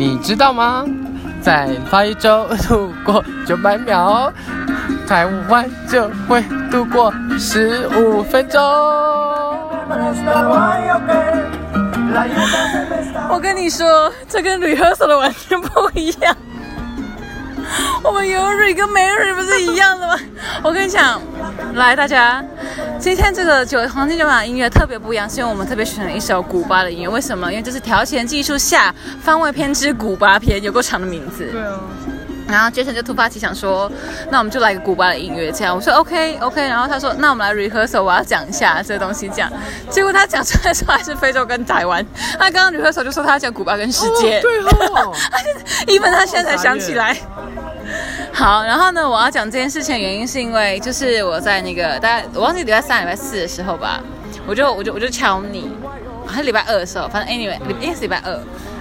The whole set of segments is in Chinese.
你知道吗？在非洲度过九百秒，台湾就会度过十五分钟。我跟你说，这跟 rehearsal 的完全不一样。我们有 r 跟没 r 不是一样的吗？我跟你讲，来大家，今天这个九黄金九马音乐特别不一样，是因为我们特别选了一首古巴的音乐。为什么？因为这是调弦技术下番外篇之古巴篇，有够长的名字。对啊。然后 Jason 就突发奇想说：“那我们就来个古巴的音乐。”这样我说 OK OK。然后他说：“那我们来 rehearsal，我要讲一下这个东西。”这样，结果他讲出来说还是非洲跟台湾。他刚刚 rehearsal 就说他要讲古巴跟世界。对哦。一 本他现在才想起来。好，然后呢，我要讲这件事情的原因是因为，就是我在那个大概我忘记礼拜三、礼拜四的时候吧，我就我就我就敲你，还是礼拜二的时候，反正 anyway，应该是礼拜二。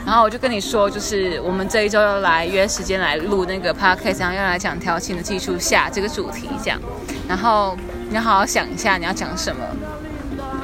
然后我就跟你说，就是我们这一周要来约时间来录那个 podcast，然后要来讲调情的技术下这个主题，这样。然后你要好好想一下你要讲什么。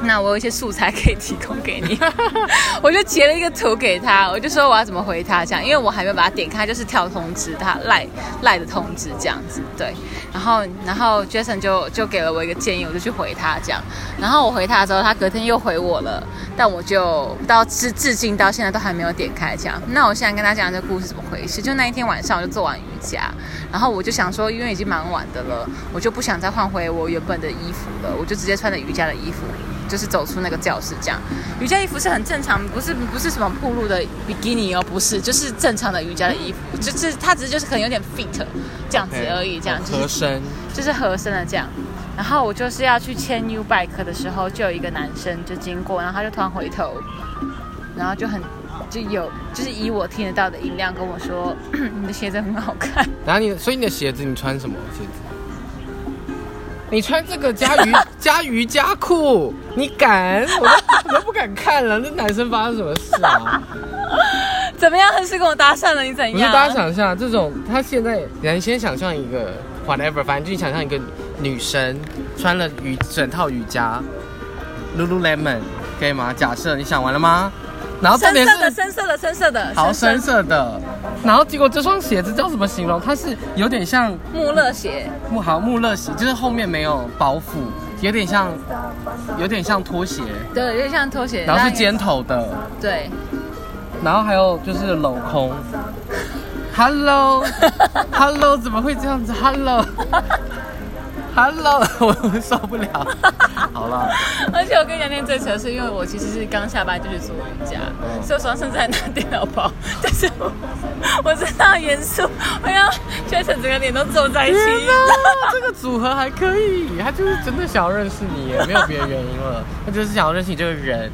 那我有一些素材可以提供给你，我就截了一个图给他，我就说我要怎么回他这样，因为我还没有把它点开，就是跳通知他赖赖的通知这样子，对。然后然后 Jason 就就给了我一个建议，我就去回他这样。然后我回他的时候，他隔天又回我了，但我就到至至今到现在都还没有点开这样。那我现在跟他讲这故事怎么回事？就那一天晚上我就做完瑜伽，然后我就想说，因为已经蛮晚的了，我就不想再换回我原本的衣服了，我就直接穿着瑜伽的衣服。就是走出那个教室，这样瑜伽衣服是很正常，不是不是什么铺路的比基尼哦，不是，就是正常的瑜伽的衣服，就是它只是就是可能有点 fit 这样子而已，这样合身，就是合身的这样。然后我就是要去签 U bike 的时候，就有一个男生就经过，然后他就突然回头，然后就很就有就是以我听得到的音量跟我说：“ 你的鞋子很好看。”然后你所以你的鞋子你穿什么鞋子？你穿这个加瑜加瑜伽裤，你敢？我都我都不敢看了。那男生发生什么事啊？怎么样？他是跟我搭讪了？你怎样？不是大家想象这种，他现在你先想象一个 whatever，反正就想象一个女生穿了瑜整套瑜伽，Lululemon 可以吗？假设你想完了吗？然后深色的，深色的，深色的，好深色的。然后结果这双鞋子叫怎么形容？它是有点像穆勒鞋，穆好穆勒鞋，就是后面没有包覆，有点像，有点像拖鞋。对，有点像拖鞋。然后是尖头的。对。然后还有就是镂空。Hello，Hello，怎么会这样子？Hello。Hello，我受不了。好了，而且我跟杨念最扯的是，因为我其实是刚下班就去做瑜伽，所以我双手在拿电脑包，但是我我真的严肃，我要全程整个脸都皱在一起。这个组合还可以，他就是真的想要认识你，没有别的原因了，他就是想要认识你这个人。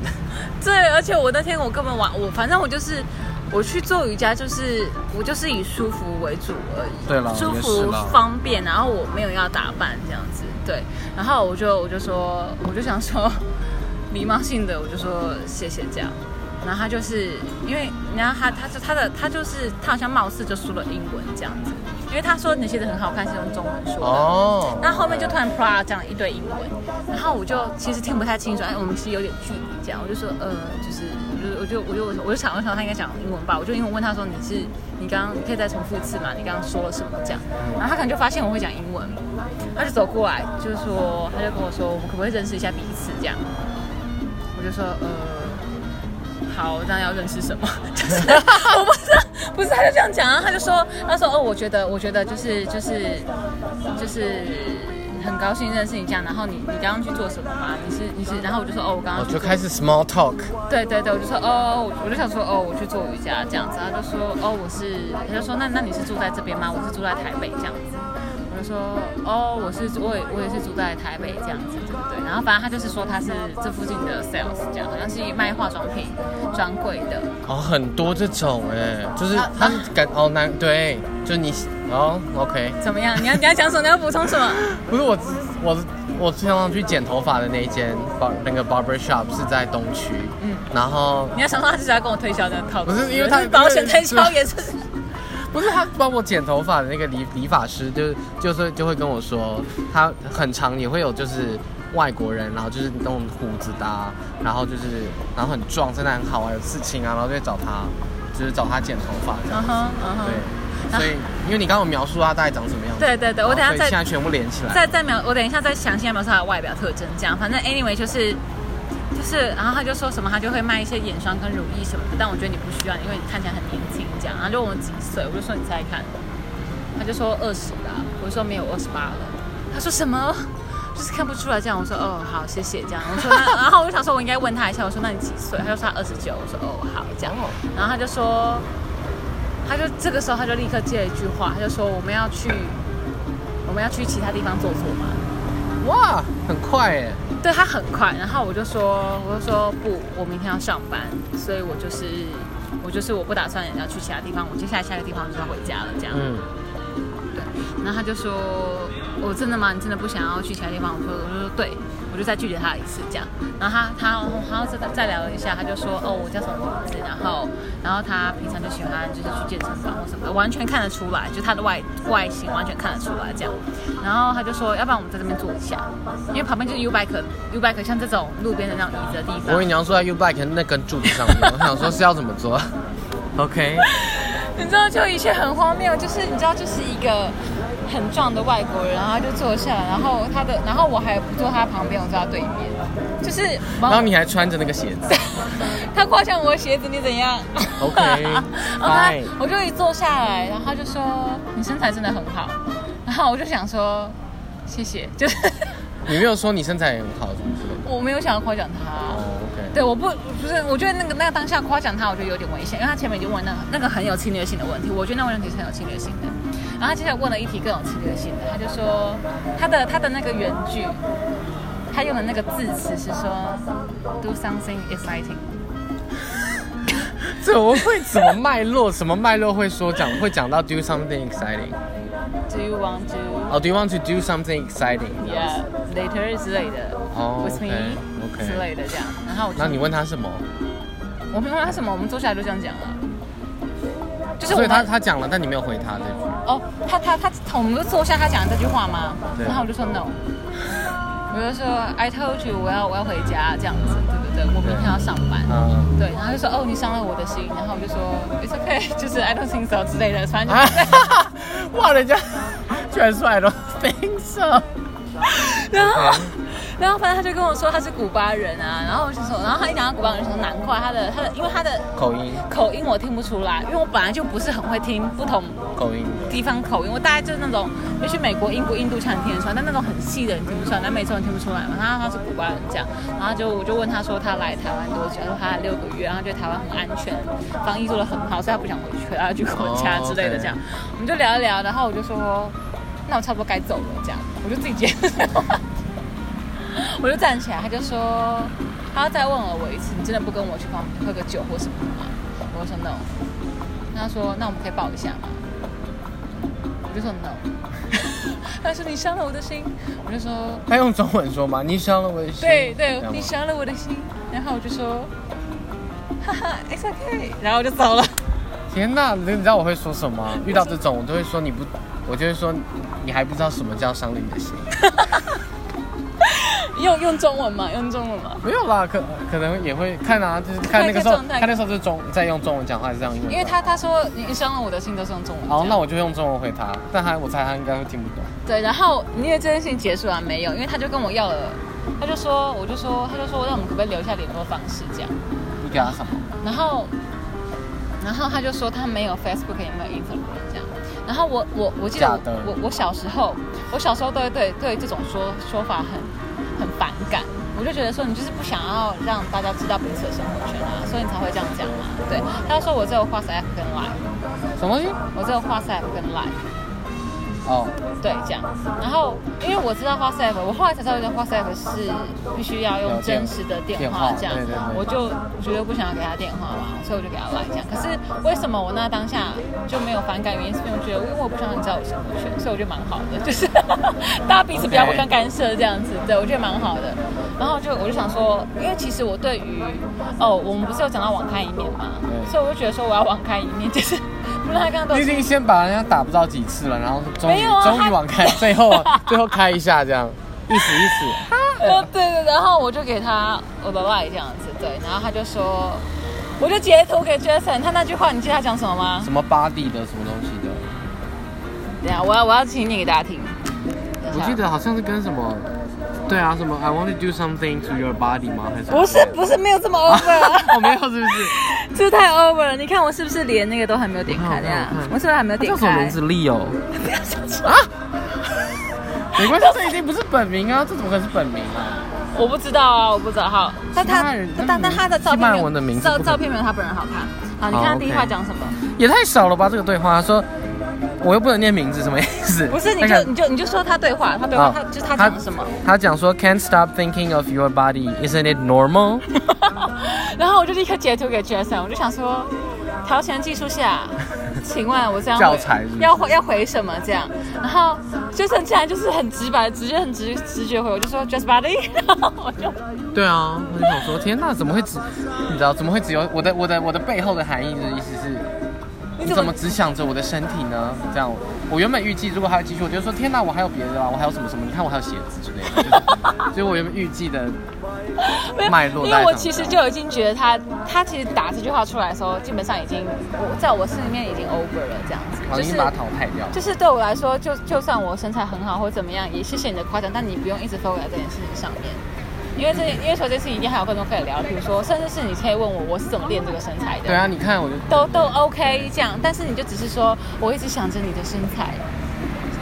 对，而且我那天我根本玩我，反正我就是。我去做瑜伽，就是我就是以舒服为主而已，对了，舒服方便，然后我没有要打扮这样子，对，然后我就我就说，我就想说，礼貌性的我就说谢谢这样，然后他就是因为，然后他他就他的他就是他好像貌似就说了英文这样子。因为他说你写的很好看，是用中文说的。哦。那后面就突然 pra 讲了一堆英文，然后我就其实听不太清楚，哎，我们其实有点距离，这样我就说，呃，就是，我就我就我就我就想，我想他应该讲英文吧，我就因为问他说你是你刚刚可以再重复一次嘛？你刚刚说了什么？这样，然后他可能就发现我会讲英文，他就走过来，就是说，他就跟我说，我们可不可以认识一下彼此？这样，我就说，呃。好，这样要认识什么？就是我不知道，不是他就这样讲啊，他就说，他说哦，我觉得，我觉得就是就是就是很高兴认识你这样，然后你你刚刚去做什么吗？你是你是，然后我就说哦，我刚刚我就开始 small talk。对对对，我就说哦，我就想说哦，我去做瑜伽这样子，他就说哦，我是，他就说那那你是住在这边吗？我是住在台北这样子。说哦，我是我也我也是住在台北这样子，对不对？然后反正他就是说他是这附近的 sales，这样好像是卖化妆品专柜的。哦，很多这种哎，就是他是感哦男对，就你哦 OK。怎么样？你要你要讲什么？你要补充什么？不是我我我经常去剪头发的那一间 bar 那个 barber shop 是在东区，嗯，然后你要想说他是要跟我推销的套，不是因为他保险推销也是。不是他帮我剪头发的那个理理发师，就就是就会跟我说，他很长也会有就是外国人，然后就是那种胡子的，然后就是然后很壮，身材很好啊，有刺青啊，然后就会找他，就是找他剪头发这样嗯。哼嗯哼。对，所以因为你刚刚有描述他大概长什么样子，对对对，我等一下再现在全部连起来。再再描，我等一下再详细地描述他的外表特征，这样。反正 anyway 就是就是，然后他就说什么，他就会卖一些眼霜跟乳液什么的，但我觉得你不需要，因为你看起来很年轻，这样。然后就问我几岁，我就说你猜猜看，他就说二十啦，我就说没有二十八了，他说什么？就是看不出来这样，我说哦好谢谢这样，我说那然后我就想说我应该问他一下，我说那你几岁？他就说他二十九，我说哦好这样，然后他就说，他就这个时候他就立刻接了一句话，他就说我们要去我们要去其他地方坐坐吗？哇，很快哎！对他很快，然后我就说，我就说不，我明天要上班，所以我就是我就是我不打算要去其他地方，我接下来下一个地方就要回家了这样。然后他就说，我、真的吗？你真的不想要去其他地方？我说我就说对，我就再拒绝他一次这样。然后他他然后再再聊了一下，他就说哦，我叫什么名字？然后然后他平常就喜欢就是去健身房或什么的，完全看得出来，就他的外外形完全看得出来这样。然后他就说，要不然我们在这边坐一下，因为旁边就是 U bike U bike 像这种路边的那种椅子的地方我以为。你要坐在 U bike 那根柱子上面，我想说是要怎么做？OK，你知道，就一切很荒谬，就是你知道，就是一个很壮的外国人，然后他就坐下来，然后他的，然后我还不坐他旁边，我坐他对面，就是，然后你还穿着那个鞋子，他夸奖我的鞋子，你怎样 OK，然后他我就一坐下来，然后他就说你身材真的很好，然后我就想说谢谢，就是 你没有说你身材也很好什么之类的。我没有想要夸奖他。哦，OK，对，我不不是，我觉得那个那个当下夸奖他，我觉得有点危险，因为他前面已经问那个那个很有侵略性的问题，我觉得那个问题是很有侵略性的。然后他接下来问了一题更有侵略性的，他就说他的他的那个原句，他用的那个字词是说 do something exciting。怎么会怎么脉络？什么脉络会说讲会讲到 do something exciting？Do you want to 哦、d o you want to do something exciting？yeah later 之类的、哦 with me OK，OK 之类的这样。然后我就那你问他什么？我没问他什么，我们坐下来就这样讲了。就是我所以他他讲了，但你没有回他这句。哦，他他他，我们就坐下，他讲这句话吗？对然后我就说 no，我就说 I told you 我要我要回家这样子，对对对，我明天要上班。嗯，对，然后就说哦，你伤了我的心，然后我就说 it's okay，就是 I don't think so 之类的，反正啊就是，哇，人家居然说 I don't think so。然后，然后反正他就跟我说他是古巴人啊，然后我就说，然后他一讲到古巴人，我就说难怪他的他的，因为他的口音，口音我听不出来，因为我本来就不是很会听不同口音的。地方口音，我大概就是那种，也许美国、英国、印度腔听得出来，但那种很细的你听不出来，南美洲人听不出来嘛。然后他是古巴人这样，然后就我就问他说他来台湾多久，他说他来六个月，然后觉得台湾很安全，防疫做得很好，所以他不想回去，他要去国家之类的这样。我们就聊一聊，然后我就说，那我差不多该走了这样，我就自己接，我就站起来，他就说他要再问了我一次，你真的不跟我去旁边喝个酒或什么的吗？我说 no。他说那我们可以抱一下吗？我就说 no。他说你伤了我的心，我就说他用中文说吗？你伤了我的心。对对你伤了我的心。然后我就说哈哈，it's okay，然后我就走了。天哪，你知道我会说什么？遇到这种我都会说你不，我就会说你还不知道什么叫伤了你的心。用用中文嘛，用中文嘛。没有啦，可可能也会看啊，就是看那个时候，看一个状态看那时候就是中在用中文讲话，还是这样用？因为他他说你伤了我的心都是用中文讲。哦，那我就用中文回他，但他我猜他应该会听不懂。对，然后因为这件事情结束了没有？因为他就跟我要了，他就说，我就说，他就说，那我们可不可以留下联络方式这样？你给他什么？然后，然后他就说他没有 Facebook 也没有 Instagram 这样。然后我我我记得我我我小时候，我小时候对对对这种说说法很很反感，我就觉得说你就是不想要让大家知道彼此的生活圈啊，所以你才会这样讲嘛。对，他就说我只有 WhatsApp 跟 Line，什么东西？我只有 WhatsApp 跟 Line。哦，对，这样。然后因为我知道 WhatsApp，我后来才知道原来 WhatsApp 是必须要用真实的电话这样电话对对对，我就绝对不想要给他电话嘛，所以我就给他来这样。可是为什么我那当下就没有反感？原因是因为我觉得，因为我不想让你知道我生活圈，所以我觉得蛮好的，就是 大家彼此不要互相干涉这样子，对我觉得蛮好的。然后就我就想说，因为其实我对于哦，我们不是有讲到网开一面嘛，所以我就觉得说我要网开一面，就是不让他刚刚都你已经先把人家打不知道几次了，然后终于终于往开，最后最后开一下这样，意思意思。呃，对对，然后我就给他我的 line 这样子，对，然后他就说，我就截图给 Jason，他那句话你记得他讲什么吗？什么 body 的什么东西的？等一下，我要我要请你给大家听。我记得好像是跟什么，对啊，什么 I want to do something to your body 吗？还是不是不是没有这么 over，我没有，是不是？这太 over 了。你看我是不是连那个都还没有点开的呀我是不是还没有他点开？叫什么名字？Leo 不要想出啊？没关系，这一定不是本名啊，这怎么可能是本名啊？我不知道啊，我不知道。好，但他但但他的照片没有文的名字照照片没有他本人好看。好，你看他第一话讲什么？也太少了吧？这个对话，他说我又不能念名字，什么意思？不是，你就你就你就说他对话，他对话，哦他就是他讲了什么？他讲说 Can't stop thinking of your body, isn't it normal？然后我就立刻截图给 Jason，我就想说，调弦技术下，请问我这样教材要回要回什么这样？然后 Jason 竟然就是很直白，直接很直直觉回，我就说 Just body，然后我就对啊，我就想说，天哪，怎么会只，你知道怎么会只有我的我的我的背后的含义的意思是，你怎么只想着我的身体呢？这样，我原本预计如果还要继续，我就说天哪，我还有别的啊，我还有什么什么？你看我还有鞋子之类的，就是、所以我原本预计的 脉络因为我其实就已经觉得他他其实打这句话出来的时候，基本上已经我在我心里面已经 over 了这样子，就是好像已经把它淘汰掉。就是对我来说，就就算我身材很好或怎么样，也谢谢你的夸奖，但你不用一直 focus 在这件事情上面。因为这，因为说这次一定还有更多可以聊，比如说，甚至是你可以问我我是怎么练这个身材的，对啊，你看我就都都 OK 这样，但是你就只是说我一直想着你的身材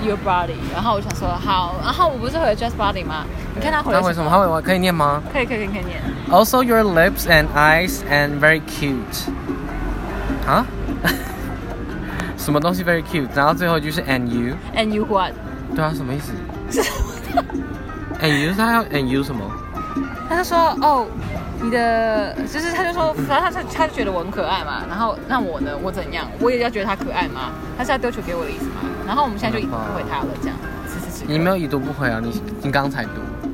，your body，然后我想说好，然后我不是回了 just body 吗？你看他回了他回什么？他回我可以念吗可以可以可以可以念，？Also your lips and eyes and very cute。啊？什么东西 very cute？然后最后一句是 and you。and you what？对啊，什么意思？and you 他要 and you 什么？他就说哦，你的就是他就说，反正他他他就觉得我很可爱嘛，然后那我呢，我怎样？我也要觉得他可爱吗？他是要丢球给我的意思吗？然后我们现在就已读不回他了，这样。此时此刻你没有已读不回啊？你你刚才读。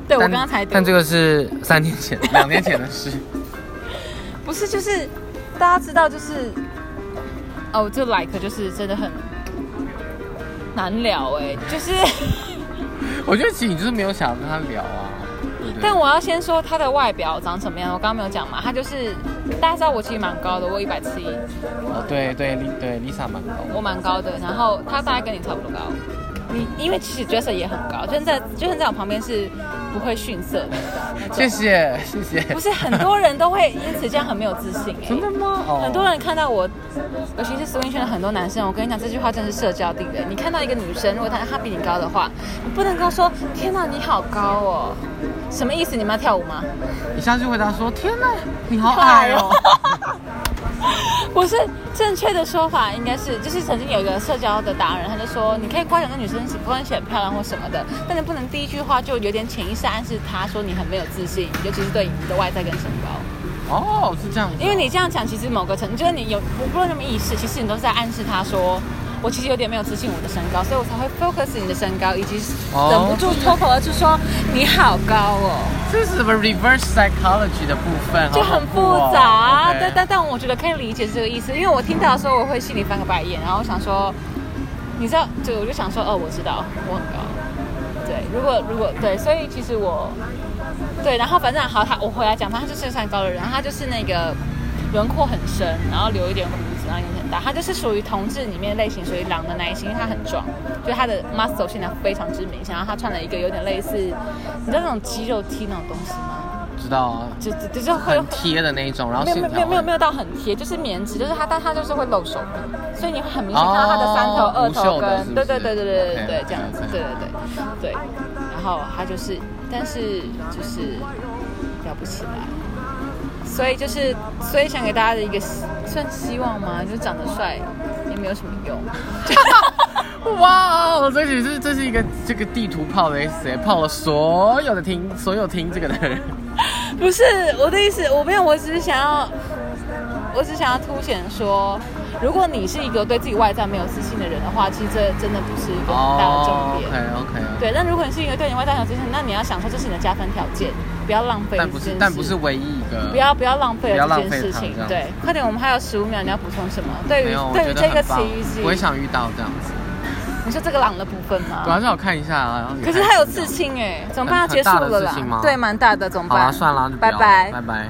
对我但刚刚才读但这个是三年前、两年前的事。不是就是大家知道就是哦，这 like 就是真的很难聊哎、就是。我觉得其实你就是没有想跟他聊啊？但我要先说他的外表长什么样，我刚刚没有讲嘛，他就是大家知道我其实蛮高的，我一百七，哦，对对丽对 Lisa 蛮高。我蛮高的，然后他大概跟你差不多高。你因为其实 Jason 也很高，就是在就是在我旁边是不会逊色的。谢谢谢谢。不是很多人都会因此这样很没有自信哎、真的吗？哦很多人看到我，尤其是 swing 圈的很多男生，我跟你讲这句话真是社交地雷。你看到一个女生，如果她她比你高的话，你不能跟我说“天哪，你好高哦”，什么意思？你们要跳舞吗？你下次就回答说：“天哪，你好矮哦。不是正确的说法，应该是就是曾经有一个社交的达人，他就说你可以夸奖那女生关系很漂亮或什么的，但是不能第一句话就有点潜意识暗示她说你很没有自信，尤其是对你的外在跟身高。”哦，是这样子哦。因为你这样讲，其实某个程度就是你有我不论什么意识，其实你都是在暗示她说，我其实有点没有自信我的身高，所以我才会 focus 你的身高，以及哦忍不住脱口而出说你好高哦，这是什么 reverse psychology 的部分，就很复杂。但但但我觉得可以理解这个意思，因为我听到的时候我会心里翻个白眼，然后我想说，你知道，就我就想说，哦，我知道我很高。对，如果如果对，所以其实我对，然后反正好，他我回来讲，他就是算高的人，他就是那个轮廓很深，然后留一点胡很大，他就是属于同志里面类型属于狼的那一型，因为他很壮，就是他的 muscle 现在非常之明显，然后他穿了一个有点类似，你知道那种肌肉 T 那种东西吗？知道啊，就就就是会很贴的那一种，然后没有没有没有没有有，到很贴，就是棉质，就是它，但它就是会露手臂，所以你会很明显看到它的三头、哦二头跟，对对对对对对这样子对对对对。然后它就是，但是就是了不起来，所以就是，所以想给大家的一个希算希望吗？就是长得帅也没有什么用。哇哦，这只是这是一个这个地图炮的炮了所有的听所有听这个的人，不是我的意思，我没有，我只是想要，我只想要凸显说，如果你是一个对自己外在没有自信的人的话，其实这真的不是一个很大的重点。OK OK，对，但如果你是一个对你外在很有自信，那你要想说这是你的加分条件，不要浪费但不。是但不是唯一一个，不要不要浪费了这件事情。对，快点，我们还有十五秒，你要补充什么？对于对于这个奇迹，我也想遇到这样子，你说这个狼的部分吗？我还是我看一下啊。可是它有刺青哎，怎么办？要结束了啦。对，蛮大的，怎么办？好了，算了拜拜拜拜。